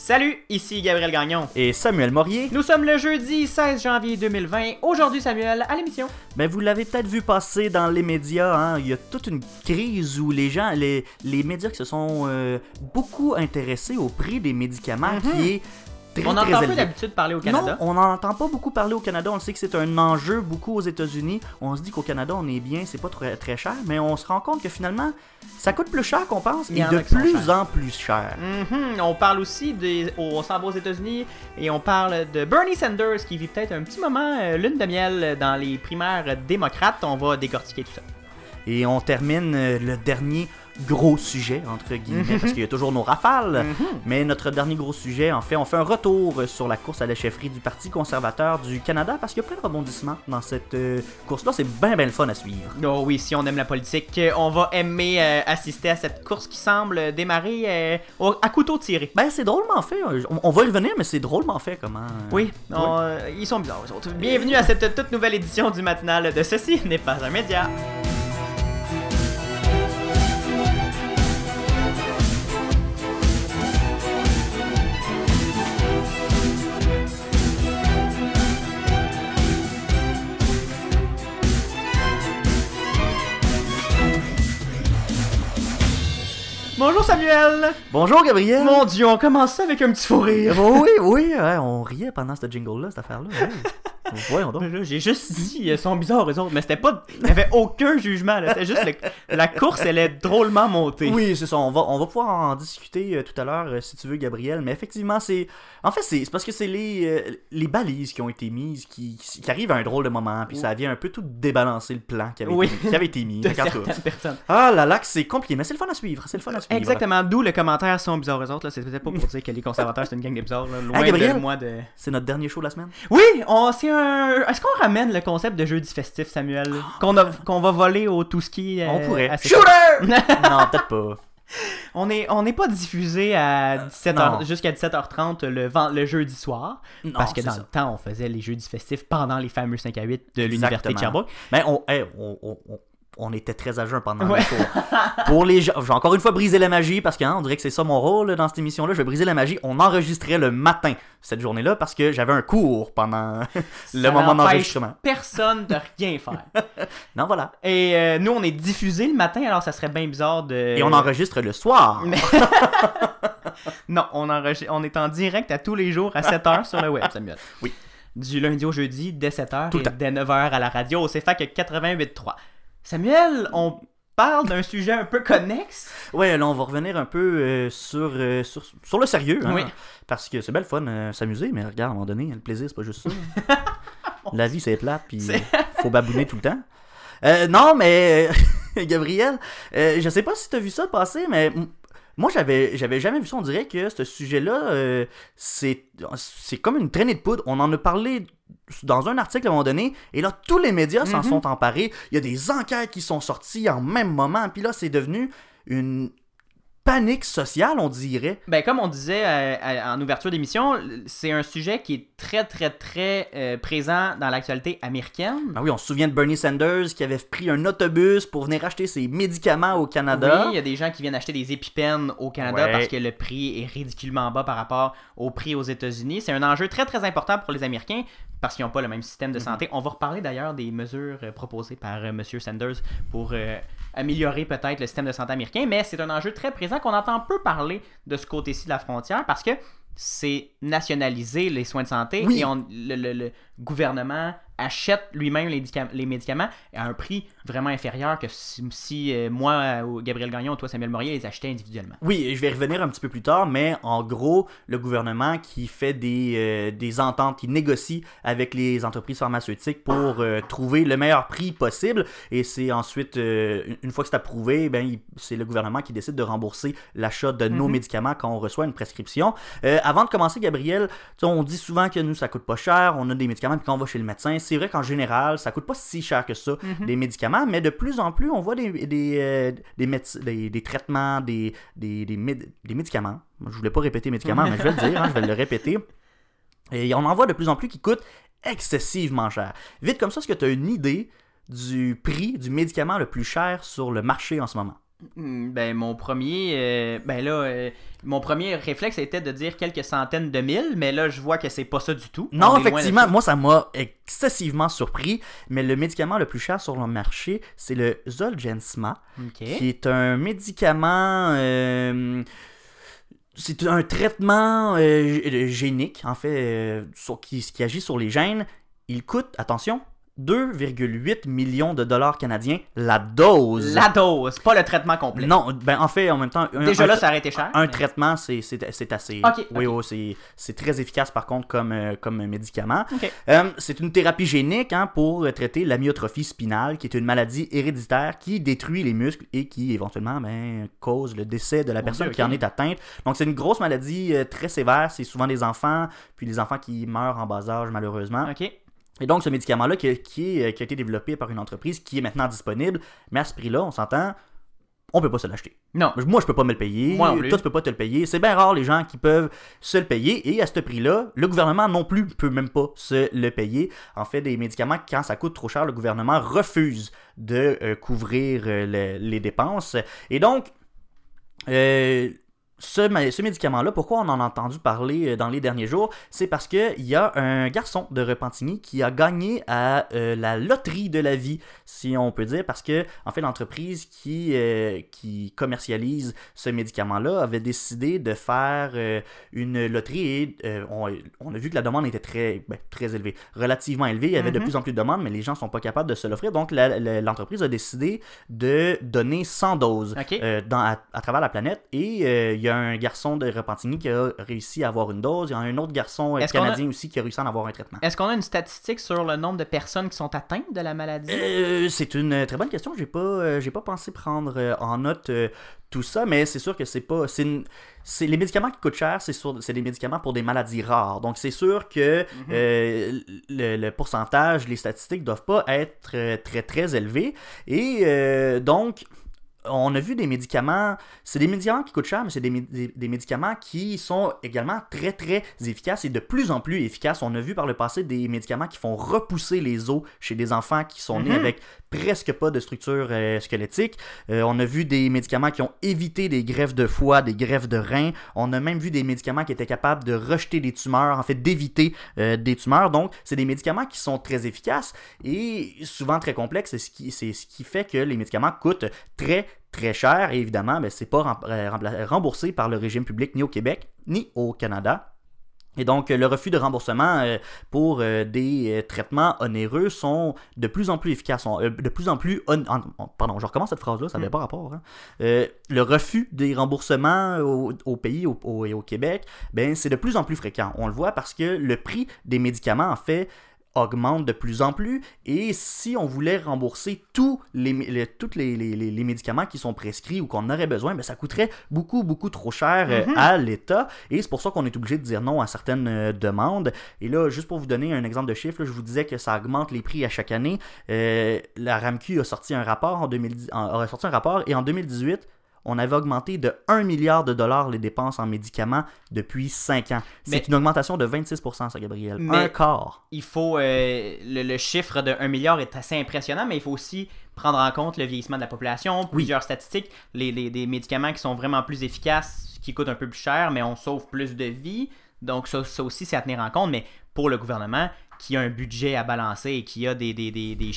Salut, ici Gabriel Gagnon. Et Samuel Morier. Nous sommes le jeudi 16 janvier 2020. Aujourd'hui, Samuel, à l'émission. Ben, vous l'avez peut-être vu passer dans les médias, hein. il y a toute une crise où les gens, les, les médias qui se sont euh, beaucoup intéressés au prix des médicaments Mhm. qui est très, On très entend peu élevé. d'habitude parler au Canada. Non, on n'en entend pas beaucoup parler au Canada. On sait que c'est un enjeu beaucoup aux États-Unis. On se dit qu'au Canada, on est bien, c'est pas très, très cher, mais on se rend compte que finalement, ça coûte plus cher qu'on pense et de plus en plus cher. Mhm, On parle aussi des. On s'en va aux États-Unis et on parle de Bernie Sanders qui vit peut-être un petit moment euh, lune de miel dans les primaires démocrates. On va décortiquer tout ça. Et on termine euh, le dernier gros sujet, entre guillemets, parce qu'il y a toujours nos rafales. Mhm. Mais notre dernier gros sujet, en fait, on fait un retour sur la course à la chefferie du Parti conservateur du Canada parce qu'il y a plein de rebondissements dans cette euh, course-là. C'est bien, bien le fun à suivre. Oh oui, si on aime la politique, euh, on va aimer euh, assister à cette course qui semble démarrer euh, au- à couteau tiré. Ben, c'est drôlement fait. On, on va y revenir, mais c'est drôlement fait comment. Oui, on- ils sont bizarres, eux autres. Bienvenue à cette toute nouvelle édition du matinal de Ceci n'est pas un média. Bonjour Samuel! Bonjour, Gabriel! Mon dieu, on commence ça avec un petit fou rire. oui, oui, ouais, on riait pendant ce jingle-là, cette affaire-là. ouais. Voyons donc. J'ai juste dit, ils sont bizarres eux autres, mais c'était pas. Il n'y avait aucun jugement. C'était juste le- la course, elle est drôlement montée. Oui, c'est ça. On va, on va pouvoir en discuter euh, tout à l'heure, euh, si tu veux, Gabriel. Mais effectivement, c'est. En fait, c'est parce que c'est les, euh, les balises qui ont été mises qui, qui arrivent à un drôle de moment. Puis ça vient un peu tout débalancer le plan qui avait, Oui. été, qui avait été mis. De personnes. Ah là là, c'est compliqué. Mais c'est le fun à suivre. C'est le fun à suivre. Exactement, d'où le commentaire sont bizarres eux autres. Là. C'est peut-être pas pour dire que les conservateurs c'est une gang de bizarres. Là. Loin Ah, Gabriel? de moi de. C'est notre dernier show de la semaine. Oui, on, c'est un. Est-ce qu'on ramène le concept de jeudi festif, Samuel? Qu'on a- va voler au tout ski on pourrait. Shooter! non, peut-être pas. On n'est on pas diffusé à 17h, Non. jusqu'à 17h30 le, le jeudi soir. Non, parce que dans ça. le temps, on faisait les jeudis festifs pendant les fameux 5 à 8 de l'Université de. Sherbrooke. Mais on, hey, on, on, on- était très à jeun pendant Ouais. le show. Pour les gens, j'ai encore une fois brisé la magie parce qu'on dirait que c'est ça mon rôle là, dans cette émission-là. Je vais briser la magie. On enregistrait le matin cette journée-là parce que j'avais un cours pendant le Ça moment d'enregistrement. personne de rien faire. Non, voilà. Et euh, nous, on est diffusé le matin, alors ça serait bien bizarre de. Et on enregistre le soir. Mais- non, on, enregistre- on est en direct à tous les jours à 7h sur le web, Samuel. Oui. Du lundi au jeudi, dès 7h Tout le et temps. dès 9h à la radio. C'est fait que 88.3. Samuel, on parle d'un sujet un peu connexe. Ouais, là, on va revenir un peu euh, sur, euh, sur, sur le sérieux. hein, Oui. Parce que c'est belle fun euh, s'amuser, mais regarde, à un moment donné, le plaisir, c'est pas juste ça. La vie, c'est plate, puis faut babouiner tout le temps. Euh, non, mais Gabriel, je sais pas si t'as vu ça passer, mais moi, j'avais j'avais jamais vu ça. On dirait que ce sujet-là, euh, c'est c'est comme une traînée de poudre. On en a parlé dans un article à un moment donné, et là, tous les médias s'en Mhm. sont emparés. Il y a des enquêtes qui sont sorties en même moment, puis là, c'est devenu une panique sociale, on dirait. Ben, comme on disait euh, à- en ouverture d'émission, c'est un sujet qui est très, très, très euh, présent dans l'actualité américaine. Ah oui, on se souvient de Bernie Sanders qui avait pris un autobus pour venir acheter ses médicaments au Canada. Oui, il y a des gens qui viennent acheter des épipènes au Canada Ouais. parce que le prix est ridiculement bas par rapport au prix aux États-Unis. C'est un enjeu très très important pour les Américains parce qu'ils n'ont pas le même système Mhm. de santé. On va reparler d'ailleurs des mesures euh, proposées par euh, M. Sanders pour euh, améliorer peut-être le système de santé américain, mais c'est un enjeu très présent qu'on entend peu parler de ce côté-ci de la frontière parce que c'est nationaliser les soins de santé Oui. et on- le, le- le gouvernement achète lui-même les, médica- les médicaments à un prix vraiment inférieur que si, si, euh, moi, ou Gabriel Gagnon ou toi, Samuel Morier, les achetaient individuellement. Oui, je vais y revenir un petit peu plus tard, mais en gros, le gouvernement qui fait des, euh, des ententes, qui négocie avec les entreprises pharmaceutiques pour euh, trouver le meilleur prix possible, et c'est ensuite, euh, une- fois que c'est approuvé, ben, c'est le gouvernement qui décide de rembourser l'achat de nos Mhm. médicaments quand on reçoit une prescription. Euh, avant de commencer, Gabriel, on dit souvent que nous, ça coûte pas cher, on a des médicaments, puis quand on va chez le médecin, c'est vrai qu'en général, ça coûte pas si cher que ça, Mhm. des médicaments, mais de plus en plus, on voit des, des, euh, des, médec- des, des traitements, des, des, des, méd- des médicaments. Je voulais pas répéter médicaments, mais je vais le dire, hein, je vais le répéter. Et on en voit de plus en plus qui coûtent excessivement cher. Vite comme ça, est-ce que tu as une idée du prix du médicament le plus cher sur le marché en ce moment? Hmm, Ben, mon premier. euh, ben là, euh, mon premier réflexe était de dire quelques centaines de mille, mais là, je vois que c'est pas ça du tout. Non, effectivement, moi ça m'a excessivement surpris, mais le médicament le plus cher sur le marché, c'est le Zolgensma, Ok. qui est un médicament... euh, c'est un traitement génique, en fait, sur- qui, qui agit sur les gènes. Il coûte, attention, 2,8 millions de dollars canadiens la dose. La dose, pas le traitement complet. Non, ben en fait, en même temps... un- Déjà un- là, ça aurait été cher. un mais- traitement, c'est assez. Ok, oui, c'est- très efficace par contre comme, euh, comme médicament. Ok. Euh, c'est une thérapie génique hein, pour traiter l'amyotrophie spinale, qui est une maladie héréditaire qui détruit les muscles et qui éventuellement ben, cause le décès de la personne qui en est atteinte. Donc c'est une grosse maladie euh, très sévère. C'est souvent des enfants, puis les enfants qui meurent en bas âge malheureusement. Ok. Et donc, ce médicament-là qui, qui, a été développé par une entreprise qui est maintenant disponible, mais à ce prix-là, on s'entend, on peut pas se l'acheter. Non. Moi, je peux pas me le payer. Moi non plus. Toi, tu peux pas te le payer. C'est bien rare les gens qui peuvent se le payer. Et à ce prix-là, le gouvernement non plus peut même pas se le payer. En fait, des médicaments, quand ça coûte trop cher, le gouvernement refuse de euh, couvrir euh, le- les dépenses. Et donc, euh, ce, ce médicament-là, pourquoi on en a entendu parler euh, dans les derniers jours, c'est parce qu'il y a un garçon de Repentigny qui a gagné à euh, la loterie de la vie, si on peut dire, parce que en fait l'entreprise qui, euh, qui commercialise ce médicament-là avait décidé de faire euh, une loterie et on, on a vu que la demande était très, ben, très élevée, relativement élevée. Il y avait de Mhm. plus en plus de demandes, mais les gens sont pas capables de se l'offrir. Donc l'entreprise a décidé de donner 100 doses dans, à, à travers la planète. Et il y a un garçon de Repentigny qui a réussi à avoir une dose. Il y a un autre garçon euh, a- canadien aussi qui a réussi à en avoir un traitement. Est-ce qu'on a une statistique sur le nombre de personnes qui sont atteintes de la maladie? Euh, c'est une euh, très bonne question. J'ai pas, euh, j'ai pas pensé prendre en note tout ça, mais c'est sûr que c'est pas, c'est, une- c'est les médicaments qui coûtent cher, c'est des médicaments pour des maladies rares. Donc c'est sûr que euh, le, le pourcentage, les statistiques doivent pas être très très élevés. Et euh, donc on a vu des médicaments, c'est des médicaments qui coûtent cher, mais c'est des, mé- des- des médicaments qui sont également très très efficaces et de plus en plus efficaces. On a vu par le passé des médicaments qui font repousser les os chez des enfants qui sont nés Mhm. avec presque pas de structure euh, squelettique. Euh, on a vu des médicaments qui ont évité des greffes de foie, des greffes de reins. On a même vu des médicaments qui étaient capables de rejeter des tumeurs, en fait d'éviter euh, des tumeurs. Donc, c'est des médicaments qui sont très efficaces et souvent très complexes. C'est ce qui, ce qui fait que les médicaments coûtent très très cher et évidemment, ben, c'est pas rem- euh, remboursé par le régime public ni au Québec ni au Canada. Et donc, le refus de remboursement euh, pour euh, des traitements onéreux sont de plus en plus efficaces, sont, de plus en plus... on- pardon, je recommence cette phrase-là, ça n'avait Mm. pas rapport. hein. Euh, le refus des remboursements au, au pays au- au- et au Québec, ben, c'est de plus en plus fréquent. On le voit parce que le prix des médicaments, en fait, augmente de plus en plus et si on voulait rembourser tous les, les- tous les, les- les- les médicaments qui sont prescrits ou qu'on aurait besoin, ben ça coûterait beaucoup beaucoup trop cher euh, Mhm. à l'État et c'est pour ça qu'on est obligé de dire non à certaines euh, demandes. Et là, juste pour vous donner un exemple de chiffre, là, je vous disais que ça augmente les prix à chaque année. Euh, la RAMQ a sorti un rapport en 2010, en- a sorti un rapport et en 2018 on avait augmenté de 1 milliard de dollars les dépenses en médicaments depuis 5 ans. C'est une augmentation de 26%, ça, Gabriel. Mais- Un quart. il faut euh, le, le chiffre de 1 milliard est assez impressionnant, mais il faut aussi prendre en compte le vieillissement de la population, plusieurs statistiques, les, les- des médicaments qui sont vraiment plus efficaces, qui coûtent un peu plus cher, mais on sauve plus de vies. Donc ça, ça aussi, c'est à tenir en compte, mais pour le gouvernement qui a un budget à balancer et qui a des, des, des, des,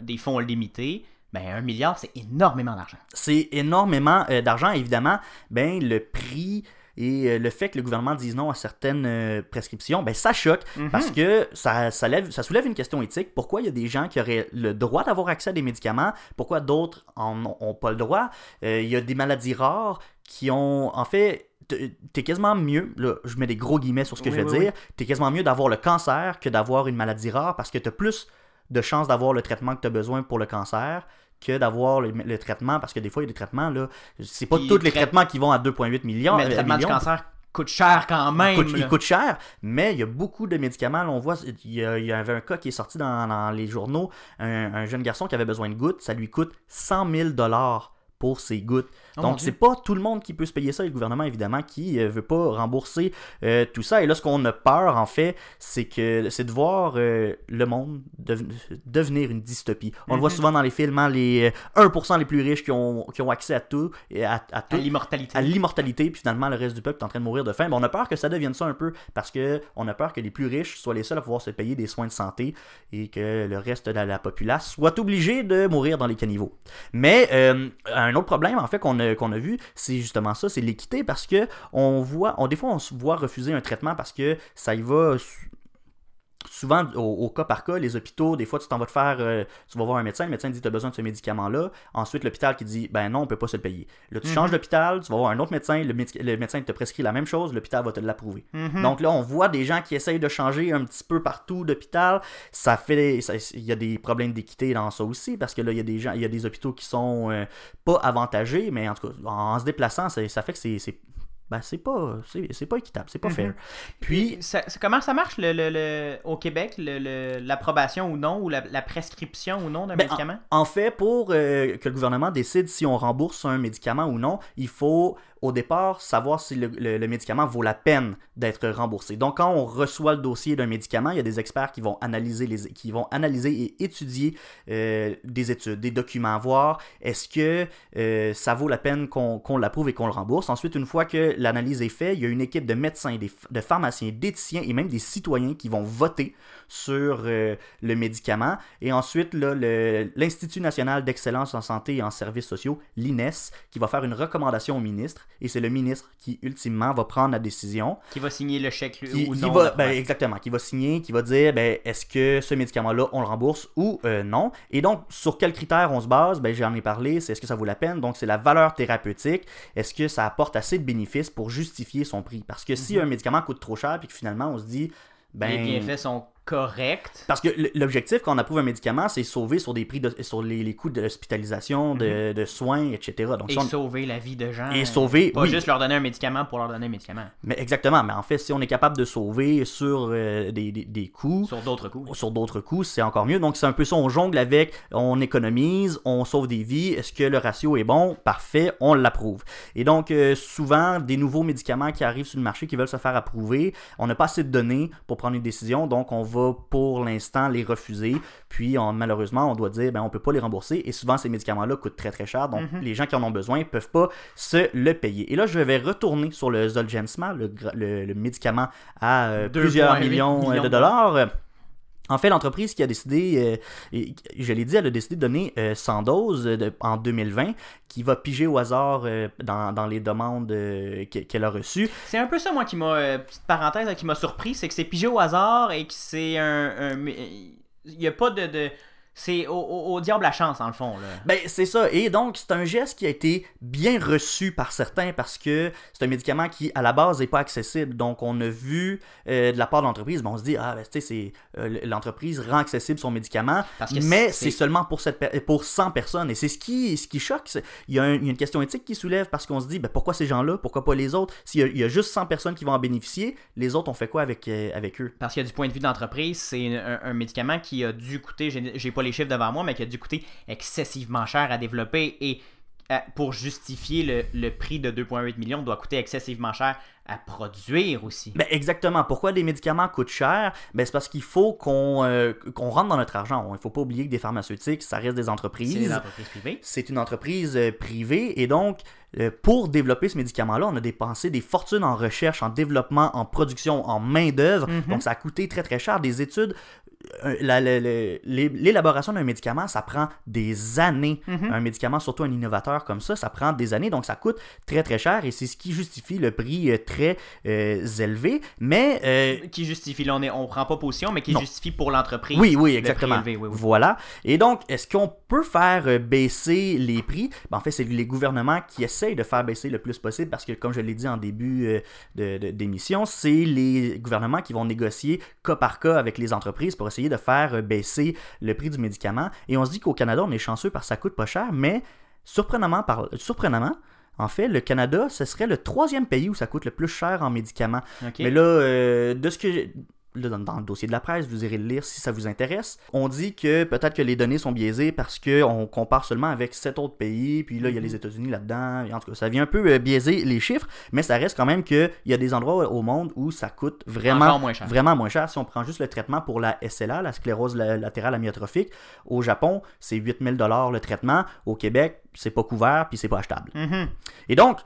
des fonds limités, ben un milliard, c'est énormément d'argent. c'est énormément euh, d'argent. Évidemment, ben, le prix et euh, le fait que le gouvernement dise non à certaines euh, prescriptions, ben, ça choque Mhm. parce que ça, ça, lève, ça soulève une question éthique. Pourquoi il y a des gens qui auraient le droit d'avoir accès à des médicaments? Pourquoi d'autres en ont, ont pas le droit? Il y a des maladies rares qui ont, en fait, t'es quasiment mieux, là, je mets des gros guillemets sur ce que Oui, je oui, dire, t'es quasiment mieux d'avoir le cancer que d'avoir une maladie rare parce que t'as plus de chances d'avoir le traitement que tu as besoin pour le cancer que d'avoir le, le traitement, parce que des fois, il y a des traitements, là, c'est pas Puis tous les trai- traitements qui vont à 2,8 millions. mais le euh, traitement du millions. cancer coûte cher quand même. Il coûte, il là. coûte cher, mais il y a beaucoup de médicaments. là, on voit, il y, a- il y avait un cas qui est sorti dans, dans les journaux, un, un jeune garçon qui avait besoin de gouttes, ça lui coûte 100 000 dollars pour ces gouttes. Oh Donc, c'est pas tout le monde qui peut se payer ça, et le gouvernement, évidemment, qui euh, veut pas rembourser euh, tout ça. Et là, ce qu'on a peur, en fait, c'est que c'est de voir euh, le monde deven- devenir une dystopie. On le voit Mhm. souvent dans les films, hein, les euh, 1% les plus riches qui ont, qui ont accès à tout, à, à À l'immortalité. à l'immortalité, puis finalement le reste du peuple est en train de mourir de faim. Ben, on a peur que ça devienne ça un peu, parce que on a peur que les plus riches soient les seuls à pouvoir se payer des soins de santé et que le reste de la populace soit obligé de mourir dans les caniveaux. Mais euh, un autre problème, en fait, qu'on a, vu, c'est justement ça, c'est l'équité, parce que on voit, des fois, on se voit refuser un traitement parce que ça y va souvent au, au cas par cas, les hôpitaux, des fois tu t'en vas te faire, euh, tu vas voir un médecin, le médecin dit tu as besoin de ce médicament-là, ensuite l'hôpital qui dit ben non, on peut pas se le payer. Là tu Mhm. changes d'hôpital, tu vas voir un autre médecin, le, médecin te prescrit la même chose, l'hôpital va te l'approuver. Mhm. Donc là, on voit des gens qui essayent de changer un petit peu partout d'hôpital. Ça fait, il y a des problèmes d'équité dans ça aussi parce que là, il y a des gens, il y a des hôpitaux qui sont euh, pas avantagés, mais en tout cas, en, se déplaçant, ça, ça fait que c'est, ben, c'est pas, c'est, pas équitable, c'est pas Mhm. fair. Puis Ça- comment ça marche le, le- le- au Québec, le- le- l'approbation ou non, ou la, la prescription ou non d'un Ben, médicament? En fait, pour euh, que le gouvernement décide si on rembourse un médicament ou non, il faut au départ savoir si le, médicament vaut la peine d'être remboursé. Donc, quand on reçoit le dossier d'un médicament, il y a des experts qui vont analyser, les, qui vont analyser et étudier euh, des études, des documents, voir est-ce que euh, ça vaut la peine qu'on l'approuve et qu'on le rembourse. Ensuite, une fois que l'analyse est faite, il y a une équipe de médecins, de pharmaciens, d'éthiciens et même des citoyens qui vont voter sur euh, le médicament. Et ensuite, l'Institut national d'excellence en santé et en services sociaux, l'INES, qui va faire une recommandation au ministre. Et c'est le ministre qui, ultimement, va prendre la décision. Qui va signer le chèque Qui, ou qui va, ben, exactement, qui va signer, qui va dire ben, est-ce que ce médicament-là, on le rembourse ou euh, non? Et donc, sur quels critères on se base? Ben, J'en ai parlé, c'est est-ce que ça vaut la peine? Donc, c'est la valeur thérapeutique. Est-ce que ça apporte assez de bénéfices pour justifier son prix? Parce que si un médicament coûte trop cher, puis que finalement, on se dit ben, Mhm. Les bienfaits sont corrects. parce que l'objectif quand on approuve un médicament, c'est sauver sur des prix de, sur les, les coûts d'hospitalisation, de, de soins, etc. Donc. Et si on- sauver la vie de gens. et sauver, Pas oui, juste leur donner un médicament pour leur donner un médicament. mais exactement. Mais en fait, si on est capable de sauver sur euh, des, des, des coûts, Sur d'autres coups. sur d'autres coûts, c'est encore mieux. Donc, c'est un peu ça, on jongle avec, on économise, on sauve des vies. Est-ce que le ratio est bon? Parfait, on l'approuve. Et donc, euh, souvent, des nouveaux médicaments qui arrivent sur le marché, qui veulent se faire approuver, on n'a pas assez de données pour prendre une décision, donc on va pour l'instant les refuser. Puis, on- malheureusement, on doit dire, ben, on peut pas les rembourser. Et souvent, ces médicaments-là coûtent très très cher, donc Mhm. les gens qui en ont besoin peuvent pas se le payer. Et là, je vais retourner sur le Zolgensma, le, le- le médicament à euh, 2,8 plusieurs millions, euh, millions de dollars. En fait, l'entreprise qui a décidé, euh, je l'ai dit, elle a décidé de donner euh, 100 doses euh, en 2020, qui va piger au hasard euh, dans, les demandes euh, qu'e- qu'elle a reçues. C'est un peu ça, moi, qui m'a. euh, petite parenthèse, qui m'a surpris, c'est que c'est pigé au hasard et que c'est un. un- n'y a pas de- c'est au, au- au diable la chance, en le fond. Là. Ben, c'est ça. Et donc, c'est un geste qui a été bien reçu par certains parce que c'est un médicament qui, à la base, n'est pas accessible. Donc, on a vu euh, de la part de l'entreprise, ben, on se dit, ah, ben, tu sais, euh, l'entreprise rend accessible son médicament, Parce que mais c'est- seulement pour, cette, pour 100 personnes. Et c'est ce qui, ce qui choque. Il y, a un- il y a une question éthique qui soulève parce qu'on se dit, ben, pourquoi ces gens-là, pourquoi pas les autres? S'il y a, il y a juste 100 personnes qui vont en bénéficier, les autres, on fait quoi avec, euh, avec eux Parce que du point de vue d'entreprise, c'est un, un médicament qui a dû coûter, j'ai j'ai pas les chiffres devant moi, mais qui a dû coûter excessivement cher à développer et euh, pour justifier le, le prix de 2,8 millions doit coûter excessivement cher à produire aussi. Ben exactement. Pourquoi des médicaments coûtent cher? Ben c'est parce qu'il faut qu'on euh, qu'on rentre dans notre argent. Il faut pas oublier que des pharmaceutiques, ça reste des c'est entreprises. des entreprises privées. C'est une entreprise euh, privée et donc euh, pour développer ce médicament-là, on a dépensé des fortunes en recherche, en développement, en production, en main-d'œuvre. Mhm. Donc ça a coûté très très cher. Des études, la- la- la- l'é- l'élaboration d'un médicament, ça prend des années. Mhm. Un médicament, surtout un innovateur comme ça, ça prend des années, donc ça coûte très très cher et c'est ce qui justifie le prix euh, très euh, élevé. Mais euh, Qui justifie, là on, est, on prend pas position, mais qui Non. justifie pour l'entreprise. oui, oui, le exactement. prix élevé, oui, oui. Voilà. Et donc, est-ce qu'on peut faire baisser les prix? Ben, En fait, c'est les gouvernements qui essayent de faire baisser le plus possible parce que, comme je l'ai dit en début euh, de- de- d'émission, c'est les gouvernements qui vont négocier cas par cas avec les entreprises pour essayer de faire euh, baisser le prix du médicament. Et on se dit qu'au Canada, on est chanceux parce que ça coûte pas cher, mais surprenamment, par... surprenamment en fait, le Canada, ce serait le troisième pays où ça coûte le plus cher en médicaments. Mais là, euh, de ce que là, dans, dans le dossier de la presse, vous irez le lire si ça vous intéresse. On dit que peut-être que les données sont biaisées parce qu'on compare seulement avec sept autres pays, puis là, il y a les États-Unis là-dedans. En tout cas, ça vient un peu euh, biaiser les chiffres, mais ça reste quand même qu'il y a des endroits au monde où ça coûte vraiment, Encore moins cher. vraiment moins cher. Si on prend juste le traitement pour la SLA, la sclérose la- latérale amyotrophique, au Japon, c'est 8000 le traitement. Au Québec, c'est pas couvert, puis c'est pas achetable. Mhm. Et donc,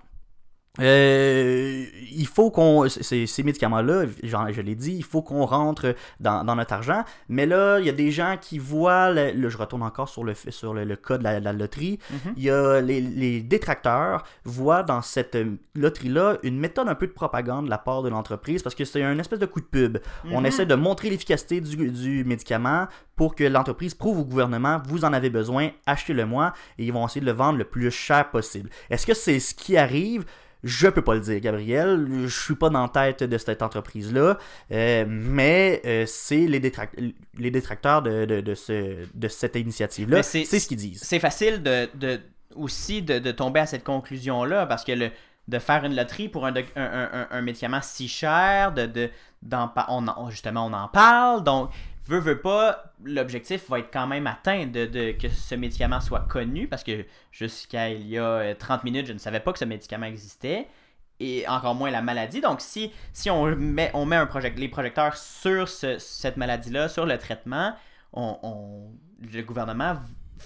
euh, il faut qu'on. Ces, ces médicaments-là, je l'ai dit, il faut qu'on rentre dans, dans notre argent. Mais là, il y a des gens qui voient. le- le- je retourne encore sur le, sur le, le cas de la, la loterie. Mhm. Il y a les, les détracteurs voient dans cette euh, loterie-là une méthode un peu de propagande de la part de l'entreprise parce que c'est un espèce de coup de pub. On Mhm. essaie de montrer l'efficacité du, du médicament pour que l'entreprise prouve au gouvernement vous en avez besoin, achetez-le moi et ils vont essayer de le vendre le plus cher possible. Est-ce que c'est ce qui arrive? Je peux pas le dire, Gabriel. Je suis pas dans la tête de cette entreprise-là. Euh, mais euh, c'est les, détract- les détracteurs de, de, de ce, de cette initiative-là. C'est- ce qu'ils disent. C'est facile de, de- aussi de, tomber à cette conclusion-là parce que le, de faire une loterie pour un, un, un- un- médicament si cher, de, on en- justement on en parle, donc veut, veut pas, l'objectif va être quand même atteint de, de- que ce médicament soit connu parce que jusqu'à il y a euh, 30 minutes, je ne savais pas que ce médicament existait. Et encore moins la maladie. Donc, si, si on met, on met un les projecteurs sur ce- cette maladie-là, sur le traitement, on, on- le gouvernement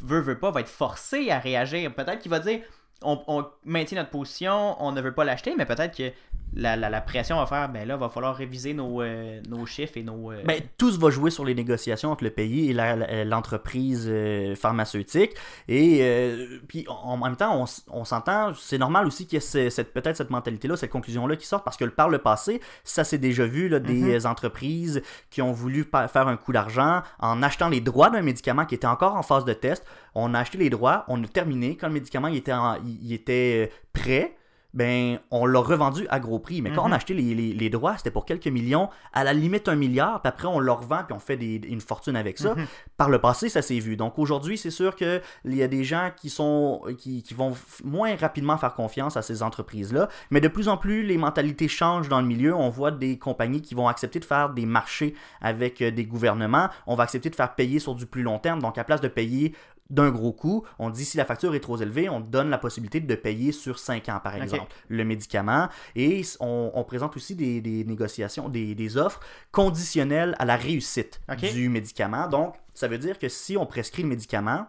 veut, veut pas, va être forcé à réagir. Peut-être qu'il va dire on, on maintient notre position, on ne veut pas l'acheter, mais peut-être que la, la- la pression va faire ben là, va falloir réviser nos, euh, nos chiffres et nos. euh, Ben, tout se va jouer sur les négociations entre le pays et l'entreprise euh, pharmaceutique. Et euh, puis en en même temps, on, s'entend, c'est normal aussi qu'il y ait cette, peut-être cette mentalité-là, cette conclusion-là qui sorte, parce que par le passé, ça s'est déjà vu, là, des entreprises qui ont voulu faire un coup d'argent en achetant les droits d'un médicament qui était encore en phase de test. On a acheté les droits, on a terminé. Quand le médicament il était, en- il- il était euh, prêt, ben, on l'a revendu à gros prix. Mais quand Mhm. on a acheté les, les- les droits, c'était pour quelques millions, à la limite un milliard, puis après on le revend, puis on fait des- une fortune avec ça. Mhm. Par le passé, ça s'est vu. Donc aujourd'hui, c'est sûr qu'il y a des gens qui, sont, qui, qui vont moins rapidement faire confiance à ces entreprises-là, mais de plus en plus, les mentalités changent dans le milieu. On voit des compagnies qui vont accepter de faire des marchés avec euh, des gouvernements. On va accepter de faire payer sur du plus long terme. Donc à place de payer d'un gros coup, on dit si la facture est trop élevée, on donne la possibilité de payer sur 5 ans, par exemple, le médicament. Et on, on présente aussi des, des négociations, des, des offres conditionnelles à la réussite du médicament. Donc, ça veut dire que si on prescrit le médicament,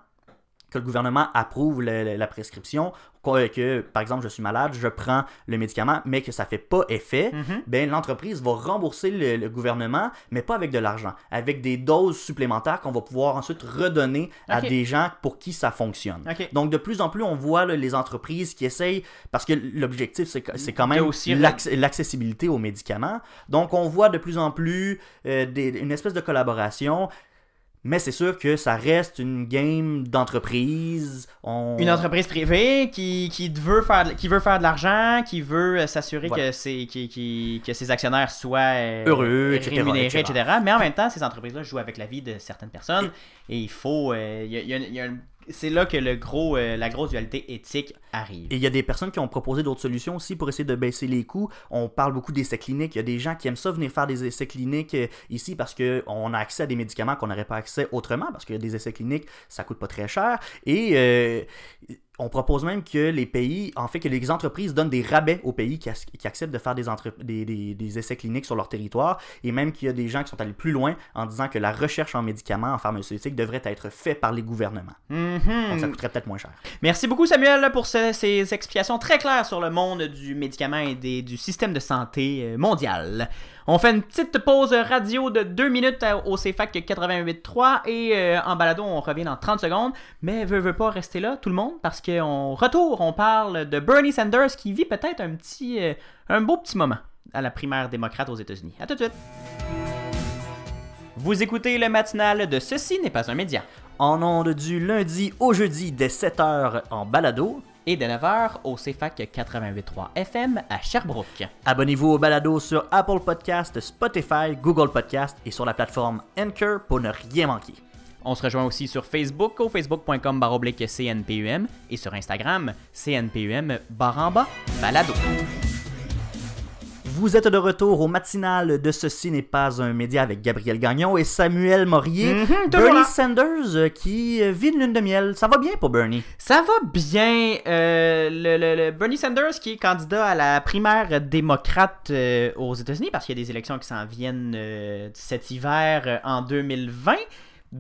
que le gouvernement approuve le- le- la prescription, que, par exemple je suis malade, je prends le médicament, mais que ça fait pas effet, Mhm. ben l'entreprise va rembourser le, le gouvernement, mais pas avec de l'argent, avec des doses supplémentaires qu'on va pouvoir ensuite redonner à des gens pour qui ça fonctionne. Donc de plus en plus, on voit là, les entreprises qui essayent, parce que l'objectif c'est quand même l'accessibilité aux médicaments. Donc on voit de plus en plus euh, des- une espèce de collaboration. Mais c'est sûr que ça reste une game d'entreprise. On... Une entreprise privée qui, qui, veut, faire, de- qui veut faire de l'argent, qui veut euh, s'assurer Voilà. que, ses, qui, qui- que ses actionnaires soient euh, Heureux, etc., rémunérés, etc. etc. Mais en même temps, ces entreprises-là jouent avec la vie de certaines personnes et il faut. euh, il y a- y a- il y a un- c'est là que euh, la grosse dualité éthique arrive. Et il y a des personnes qui ont proposé d'autres solutions aussi pour essayer de baisser les coûts. On parle beaucoup d'essais cliniques. Il y a des gens qui aiment ça venir faire des essais cliniques euh, ici parce qu'on a accès à des médicaments qu'on n'aurait pas accès autrement parce que des essais cliniques, ça coûte pas très cher. Et euh, on propose même que les pays, en fait, que les entreprises donnent des rabais aux pays qui, ac- qui acceptent de faire des, entre- des, des- des essais cliniques sur leur territoire. Et même qu'il y a des gens qui sont allés plus loin en disant que la recherche en médicaments, en pharmaceutique, devrait être faite par les gouvernements. Mhm. Donc ça coûterait peut-être moins cher. Merci beaucoup Samuel pour ce- ces explications très claires sur le monde du médicament et des- du système de santé euh, mondial. On fait une petite pause radio de 2 minutes à- au CFAC 88.3 et euh, en balado on revient dans 30 secondes. Mais veut, veut pas rester là tout le monde parce qu'on retour, on parle de Bernie Sanders qui vit peut-être un petit, euh, un beau petit moment à la primaire démocrate aux États-Unis. À tout de suite. Vous écoutez le matinal de Ceci n'est pas un média. En ondes du lundi au jeudi dès 7h en balado. Et de 9h au CFAC 88.3 FM à Sherbrooke. Abonnez-vous au balado sur Apple Podcast, Spotify, Google Podcast et sur la plateforme Anchor pour ne rien manquer. On se rejoint aussi sur Facebook au facebook.com baroblique CNPUM et sur Instagram CNPUM baramba balado. Vous êtes de retour au matinal de Ceci n'est pas un média avec Gabriel Gagnon et Samuel Morier. Mhm, Bernie là. Sanders euh, qui euh, vit une lune de miel. Ça va bien pour Bernie? Ça va bien. euh, le, le- le Bernie Sanders qui est candidat à la primaire démocrate euh, aux États-Unis parce qu'il y a des élections qui s'en viennent euh, cet hiver en 2020.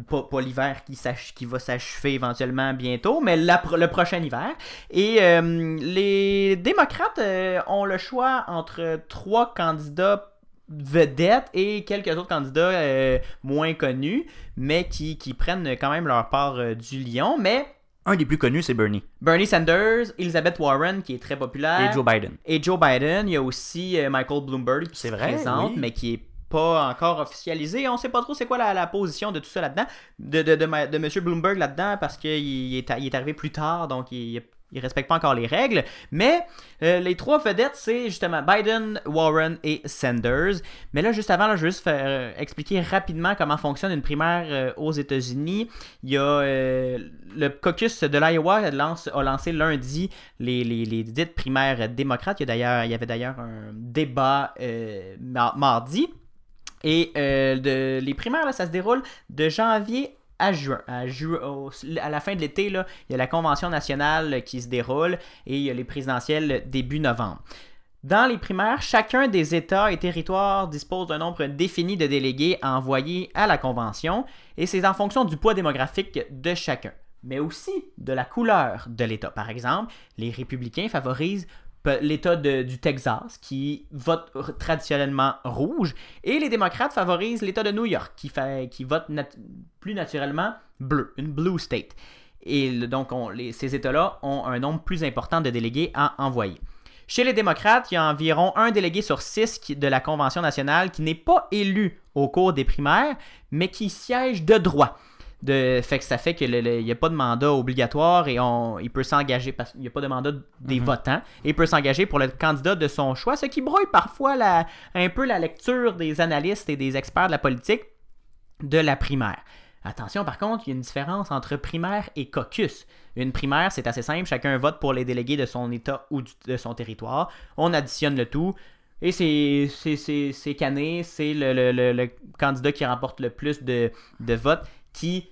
Pas, pas l'hiver qui, va s'achever éventuellement bientôt, mais la le prochain hiver. Et euh, les démocrates euh, ont le choix entre trois candidats vedettes et quelques autres candidats euh, moins connus, mais qui, qui prennent quand même leur part du lion. Mais Un des plus connus, c'est Bernie. Bernie Sanders, Elizabeth Warren, qui est très populaire. Et Joe Biden. Et Joe Biden. Il y a aussi Michael Bloomberg qui C'est se vrai, présente, oui. mais qui est pas encore officialisé. On sait pas trop c'est quoi la, la position de tout ça là-dedans, de, de, de, de M. Bloomberg là-dedans, parce qu'il il est, est arrivé plus tard, donc il, il respecte pas encore les règles. Mais euh, les trois vedettes, c'est justement Biden, Warren et Sanders. Mais là, juste avant, là, je vais juste euh, expliquer rapidement comment fonctionne une primaire euh, aux États-Unis. Il y a le caucus de l'Iowa a lancé lundi les, les, les dites primaires démocrates. Il y, a il y avait d'ailleurs un débat mar- mardi. Et euh, les primaires, là, ça se déroule de janvier à juin. À, la fin de l'été, il y a la convention nationale qui se déroule et il y a les présidentielles début novembre. Dans les primaires, chacun des États et territoires dispose d'un nombre défini de délégués à envoyer à la convention et c'est en fonction du poids démographique de chacun, mais aussi de la couleur de l'État. Par exemple, les républicains favorisent l'État du Texas qui vote traditionnellement rouge et les démocrates favorisent l'État de New York qui, vote plus naturellement bleu, une blue state. Et donc, ces États-là ont un nombre plus important de délégués à envoyer. Chez les démocrates, il y a environ un délégué sur six de la Convention nationale qui n'est pas élu au cours des primaires, mais qui siège de droit. De, fait que ça fait qu'il n'y a pas de mandat obligatoire et on, il peut s'engager parce qu'il n'y a pas de mandat des votants et il peut s'engager pour le candidat de son choix, ce qui brouille parfois la, un peu la lecture des analystes et des experts de la politique de la primaire. Attention, par contre, il y a une différence entre primaire et caucus. Une primaire, c'est assez simple, chacun vote pour les délégués de son État ou du- de son territoire. On additionne le tout. Et c'est cané, c'est le, le- le- le candidat qui remporte le plus de, de votes qui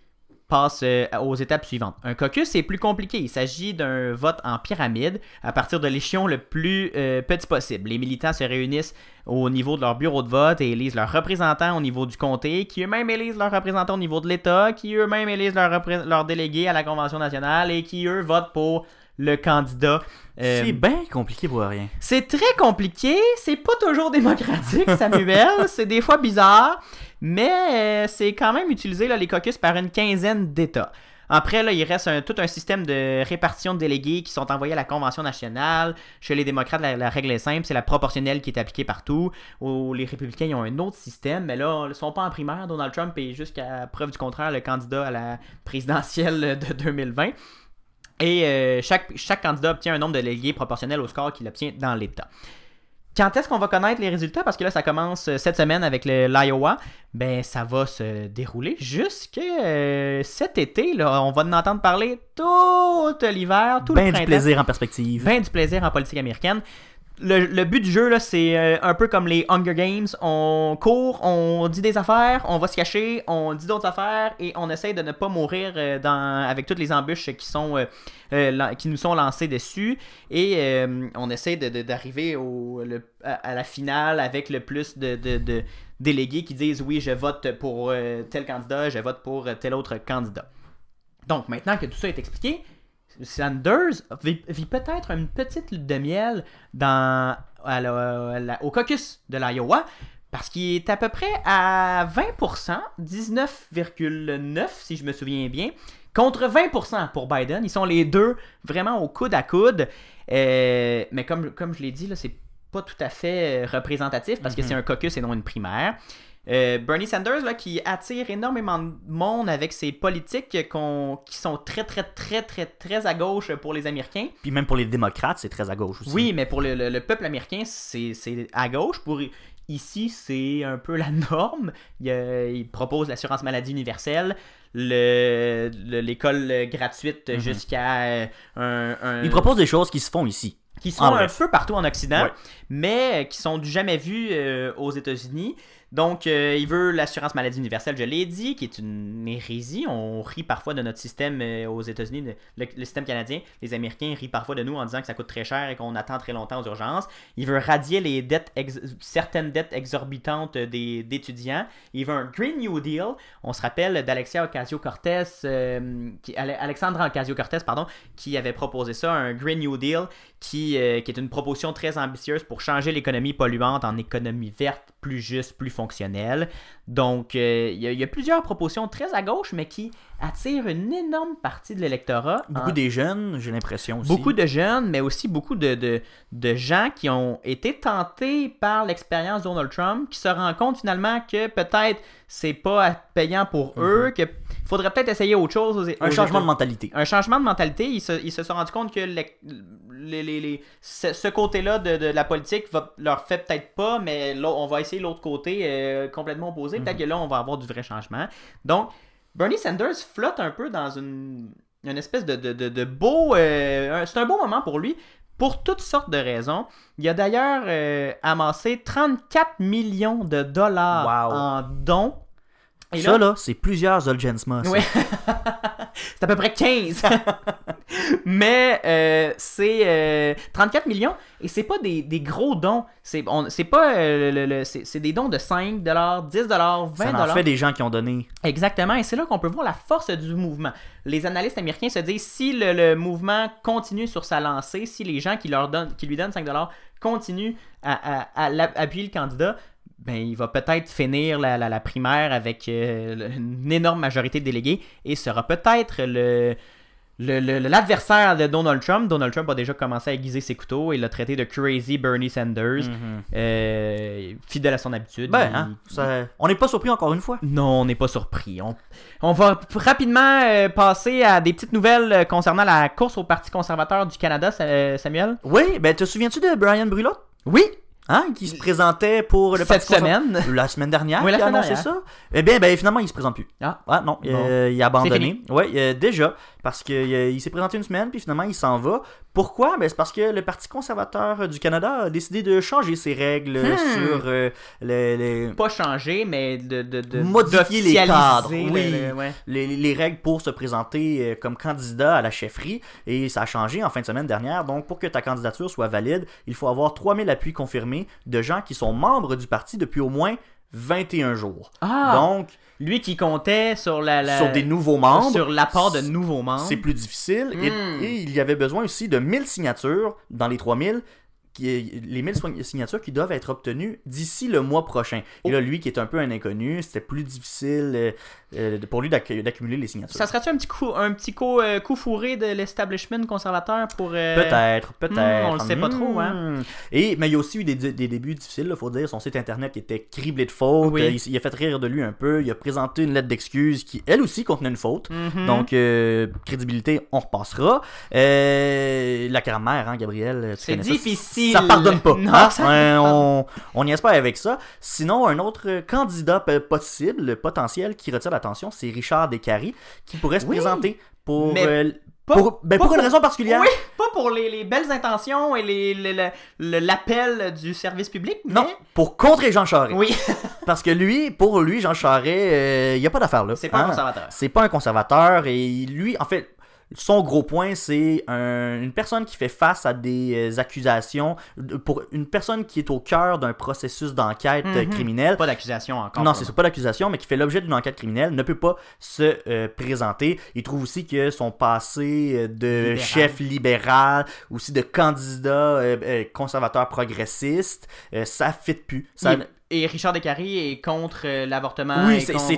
passe euh, aux étapes suivantes. Un caucus, c'est plus compliqué. Il s'agit d'un vote en pyramide à partir de l'échelon le plus euh, petit possible. Les militants se réunissent au niveau de leur bureau de vote et élisent leurs représentants au niveau du comté, qui eux-mêmes élisent leurs représentants au niveau de l'État, qui eux-mêmes élisent leurs, leurs délégués à la Convention nationale et qui, eux, votent pour le candidat. Euh, C'est bien compliqué pour rien. c'est très compliqué, c'est pas toujours démocratique, Samuel, c'est des fois bizarre, mais euh, c'est quand même utilisé là, les caucus par une quinzaine d'États. Après, là, il reste tout un système de répartition de délégués qui sont envoyés à la Convention nationale. Chez les démocrates, la, règle est simple, c'est la proportionnelle qui est appliquée partout. Ou les républicains, ils ont un autre système, mais là, ils sont pas en primaire. Donald Trump est jusqu'à preuve du contraire le candidat à la présidentielle de 2020. Et euh, chaque, chaque candidat obtient un nombre de délégués proportionnel au score qu'il obtient dans l'État. Quand est-ce qu'on va connaître les résultats? Parce que là, ça commence euh, cette semaine avec le- l'Iowa. Ben, ça va se dérouler jusque euh, cet été. Là. On va en entendre parler tout l'hiver, tout le Ben du printemps. plaisir en perspective. Ben du plaisir en politique américaine. Le, but du jeu, là, c'est euh, un peu comme les Hunger Games. On court, on dit des affaires, on va se cacher, on dit d'autres affaires et on essaye de ne pas mourir euh, avec toutes les embûches qui, sont, euh, qui nous sont lancées dessus. Et on essaie d'arriver à, à la finale avec le plus de, délégués qui disent oui, je vote pour tel candidat, je vote pour tel autre candidat. Donc maintenant que tout ça est expliqué, Sanders vit, vit peut-être une petite lune de miel dans, à la- à la- au caucus de l'Iowa parce qu'il est à peu près à 20%, 19,9% si je me souviens bien, contre 20% pour Biden. Ils sont les deux vraiment au coude à coude. Euh, mais comme, comme je l'ai dit, là, c'est pas tout à fait euh, représentatif parce que Mhm. c'est un caucus et non une primaire. Euh, Bernie Sanders, là, qui attire énormément de monde avec ses politiques qu'on- qui sont très, très, très, très, très à gauche pour les Américains. Puis même pour les démocrates, c'est très à gauche aussi. Oui, mais pour le, le- le peuple américain, c'est à gauche. Pour ici, c'est un peu la norme. Il, il propose l'assurance maladie universelle, le- le- l'école gratuite Mhm. jusqu'à euh, un, un- Ils proposent des choses qui se font ici. qui sont un peu partout en Occident, Ouais. mais qui sont du jamais vus euh, aux États-Unis. Donc, euh, il veut l'assurance maladie universelle, je l'ai dit, qui est une hérésie. On rit parfois de notre système euh, aux États-Unis, le, système canadien. Les Américains rient parfois de nous en disant que ça coûte très cher et qu'on attend très longtemps aux urgences. Il veut radier les dettes, certaines dettes exorbitantes des- d'étudiants. Il veut un Green New Deal. On se rappelle d'Alexia Ocasio-Cortez, euh, Alexandra Ocasio-Cortez, pardon, qui avait proposé ça, un Green New Deal, euh, qui est une proposition très ambitieuse pour changer l'économie polluante en économie verte, plus juste, plus fonctionnelle. Donc, euh, il y, a- il y a plusieurs propositions très à gauche, mais qui attirent une énorme partie de l'électorat. Beaucoup En- des jeunes, j'ai l'impression aussi. Beaucoup de jeunes, mais aussi beaucoup de, de, de gens qui ont été tentés par l'expérience Donald Trump, qui se rendent compte finalement que peut-être c'est pas payant pour eux, qu'il faudrait peut-être essayer autre chose. aux- Mhm. Un changement de mentalité. un changement de mentalité. Ils se, ils se sont rendus compte que les- les- les- les- ce, ce côté-là de, de la politique va, leur fait peut-être pas, mais là, on va essayer l'autre côté euh, complètement opposé. Peut-être que là, on va avoir du vrai changement. Donc, Bernie Sanders flotte un peu dans une, une espèce de, de, de- de beau. euh, c'est un beau moment pour lui. Pour toutes sortes de raisons. Il a d'ailleurs euh, amassé 34 millions de dollars Wow. en dons. Et Ça, là, c'est plusieurs Zolgensma. ça. Ouais. c'est à peu près 15. Mais euh, c'est euh, 34 millions et c'est pas des, des gros dons. C'est pas euh, le- le- c'est c'est des dons de 5 10 20 Ça en fait des gens qui ont donné. Exactement, et c'est là qu'on peut voir la force du mouvement. Les analystes américains se disent si le, le mouvement continue sur sa lancée, si les gens qui, leur donnent, qui lui donnent 5$ continuent à, à- à appuyer le candidat, ben, il va peut-être finir la, la- la primaire avec euh, une énorme majorité de délégués et sera peut-être le. le- le- l'adversaire de Donald Trump, Donald Trump a déjà commencé à aiguiser ses couteaux et l'a traité de crazy Bernie Sanders, Mhm. euh, fidèle à son habitude. Ben, Il- hein, ça- on n'est pas surpris encore une fois. non, on n'est pas surpris. On, on va rapidement euh, passer à des petites nouvelles concernant la course au Parti conservateur du Canada, Sa- Samuel. Oui, ben te souviens-tu de Brian Brulotte? Oui, Hein, qui se présentait pour le cette semaine. La semaine dernière, Oui, la qui a semaine annoncé dernière. ça. Eh bien, ben, finalement, il se présente plus. Ah. Ah non, Bon. il a abandonné. Oui, déjà, parce qu'il il s'est présenté une semaine, puis finalement, il s'en va. Pourquoi? Ben, C'est parce que le Parti conservateur du Canada a décidé de changer ses règles Hmm. sur euh, les, les, Pas changé, mais de, de, de Modifier les cadres, oui. le- ouais. les, les règles pour se présenter euh, comme candidat à la chefferie. Et ça a changé en fin de semaine dernière. Donc, pour que ta candidature soit valide, il faut avoir 3000 appuis confirmés de gens qui sont membres du parti depuis au moins 21 jours. Ah, Donc, lui qui comptait sur la, la- sur des nouveaux membres, sur l'apport de nouveaux membres. c'est plus difficile. Et, Hmm. et il y avait besoin aussi de 1000 signatures dans les 3000. Qui, les 1000 soign- signatures qui doivent être obtenues d'ici le mois prochain. Oh. Et là, lui qui est un peu un inconnu, c'était plus difficile euh, euh, pour lui d'acc- d'accumuler les signatures. Ça serait-tu un petit coup, un petit coup, euh, coup fourré de l'establishment conservateur pour. euh, Peut-être, peut-être. Hmm, on le sait pas trop, hein. Hmm. Et, mais il y a aussi eu des, des débuts difficiles, il faut dire. Son site internet était criblé de fautes. Oui. Il, il a fait rire de lui un peu. Il a présenté une lettre d'excuse qui, elle aussi, contenait une faute. mhm. Donc, crédibilité, on repassera. La grammaire, hein, Gabriel. C'est connais ça. difficile. Ça pardonne pas. Non, hein? ça Ouais, pardonne on, on y espère avec ça. Sinon, un autre candidat p- possible, potentiel, qui retire l'attention, c'est Richard Descaries, qui pourrait se Oui. présenter pour, Mais euh, pas- pour, ben, pas pour une raison particulière. Oui, pas pour les, les belles intentions et les, les- le- le- l'appel du service public, mais... Non, pour contrer Jean Charest. Oui, Parce que lui, pour lui, Jean Charest, il n'y a pas d'affaire là. c'est pas un Hein? conservateur. C'est pas un conservateur et lui, en fait, son gros point, c'est un- une personne qui fait face à des euh, accusations, pour une personne qui est au cœur d'un processus d'enquête euh, Mhm. criminelle. Pas d'accusation encore. Non, c'est pas d'accusation, mais qui fait l'objet d'une enquête criminelle, ne peut pas se euh, présenter. Il trouve aussi que son passé de Libéral. chef libéral, aussi de candidat euh, conservateur progressiste, ça fit plus. Ça, Il- Et Richard Descaries est contre euh, l'avortement. oui, c'est oui.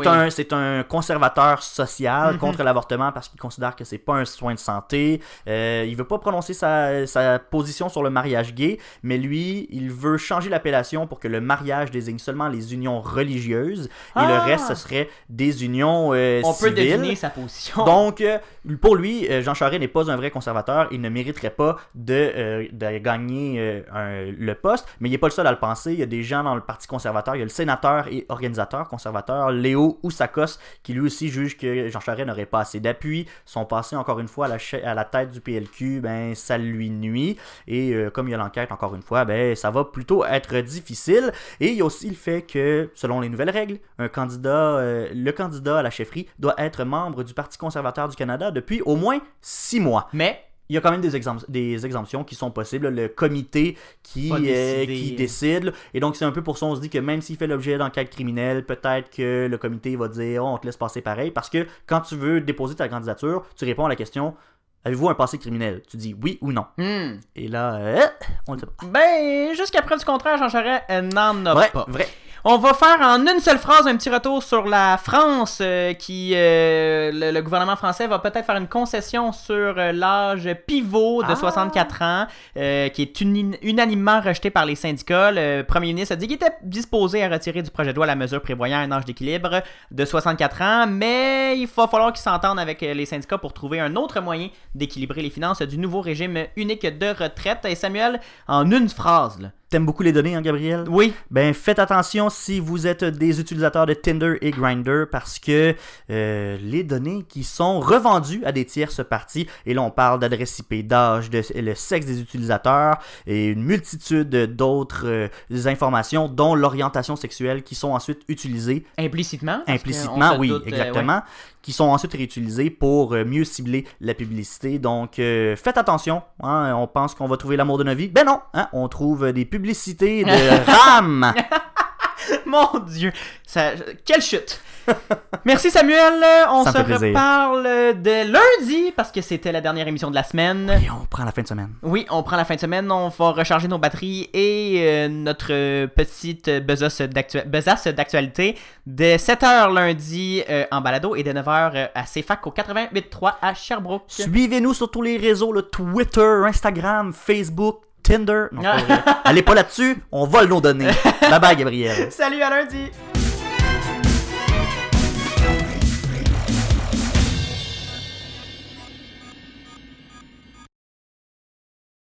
un, conservateur social Mhm. contre l'avortement parce qu'il considère que c'est pas un soin de santé. Euh, il veut pas prononcer sa, sa position sur le mariage gay, mais lui, il veut changer l'appellation pour que le mariage désigne seulement les unions religieuses et le Ah! reste, ce serait des unions euh, On peut civiles. deviner sa position. Donc, euh, pour lui, euh, Jean Charest n'est pas un vrai conservateur. Il ne mériterait pas de, euh, gagner euh, le poste. Mais il n'est pas le seul à le penser. Il y a des gens dans le Parti conservateur. Il y a le sénateur et organisateur conservateur Léo Oussakos qui lui aussi juge que Jean Charest n'aurait pas assez d'appui. Son passé, encore une fois, à la, tête du PLQ, ben, ça lui nuit. Et comme il y a l'enquête, encore une fois, ben, ça va plutôt être difficile. Et il y a aussi le fait que, selon les nouvelles règles, un candidat, le candidat à la chefferie doit être membre du Parti conservateur du Canada depuis au moins six mois. Mais Il y a quand même des, exemp- des exemptions qui sont possibles. Le comité qui, euh, qui décide. Et donc, c'est un peu pour ça on se dit que même s'il fait l'objet d'enquête criminelle, peut-être que le comité va dire Oh, on te laisse passer pareil. Parce que quand tu veux déposer ta candidature, tu réponds à la question Avez-vous un passé criminel? Tu dis oui ou non. hmm, Et là, euh, on le sait pas. ben jusqu'à preuve du contraire, Jean Charest euh, n'en a Vrai, pas. vrai. On va faire en une seule phrase un petit retour sur la France, euh, qui euh, le, le gouvernement français va peut-être faire une concession sur euh, l'âge pivot de Ah. 64 ans, euh, qui est uni- unanimement rejeté par les syndicats. Le premier ministre a dit qu'il était disposé à retirer du projet de loi la mesure prévoyant un âge d'équilibre de 64 ans, mais il va falloir qu'ils s'entendent avec les syndicats pour trouver un autre moyen d'équilibrer les finances du nouveau régime unique de retraite. Et Samuel, en une phrase, là. T'aimes beaucoup les données, hein, Gabriel? Oui, Ben, faites attention si vous êtes des utilisateurs de Tinder et Grindr parce que euh, les données qui sont revendues à des tierces parties, et là on parle d'adresse IP, d'âge, de le sexe des utilisateurs et une multitude d'autres euh, informations, dont l'orientation sexuelle, qui sont ensuite utilisées implicitement. implicitement, oui, doute, euh, ouais. exactement, qui sont ensuite réutilisées pour mieux cibler la publicité. Donc, faites attention. hein, on pense qu'on va trouver l'amour de nos vies. Ben non, hein, on trouve des publicités de RAM. Mon Dieu, ça, quelle chute! Merci Samuel, on Ça se reparle de lundi parce que c'était la dernière émission de la semaine. Et on prend la fin de semaine. Oui, on prend la fin de semaine, on va recharger nos batteries et euh, notre petite besace d'actualité de 7h lundi euh, en balado et de 9h euh, à CFAC au 88.3 à Sherbrooke. Suivez-nous sur tous les réseaux, le Twitter, Instagram, Facebook, Tinder. Non, pas. Allez pas là-dessus, on vole nos données. bye bye, Gabriel. Salut à lundi!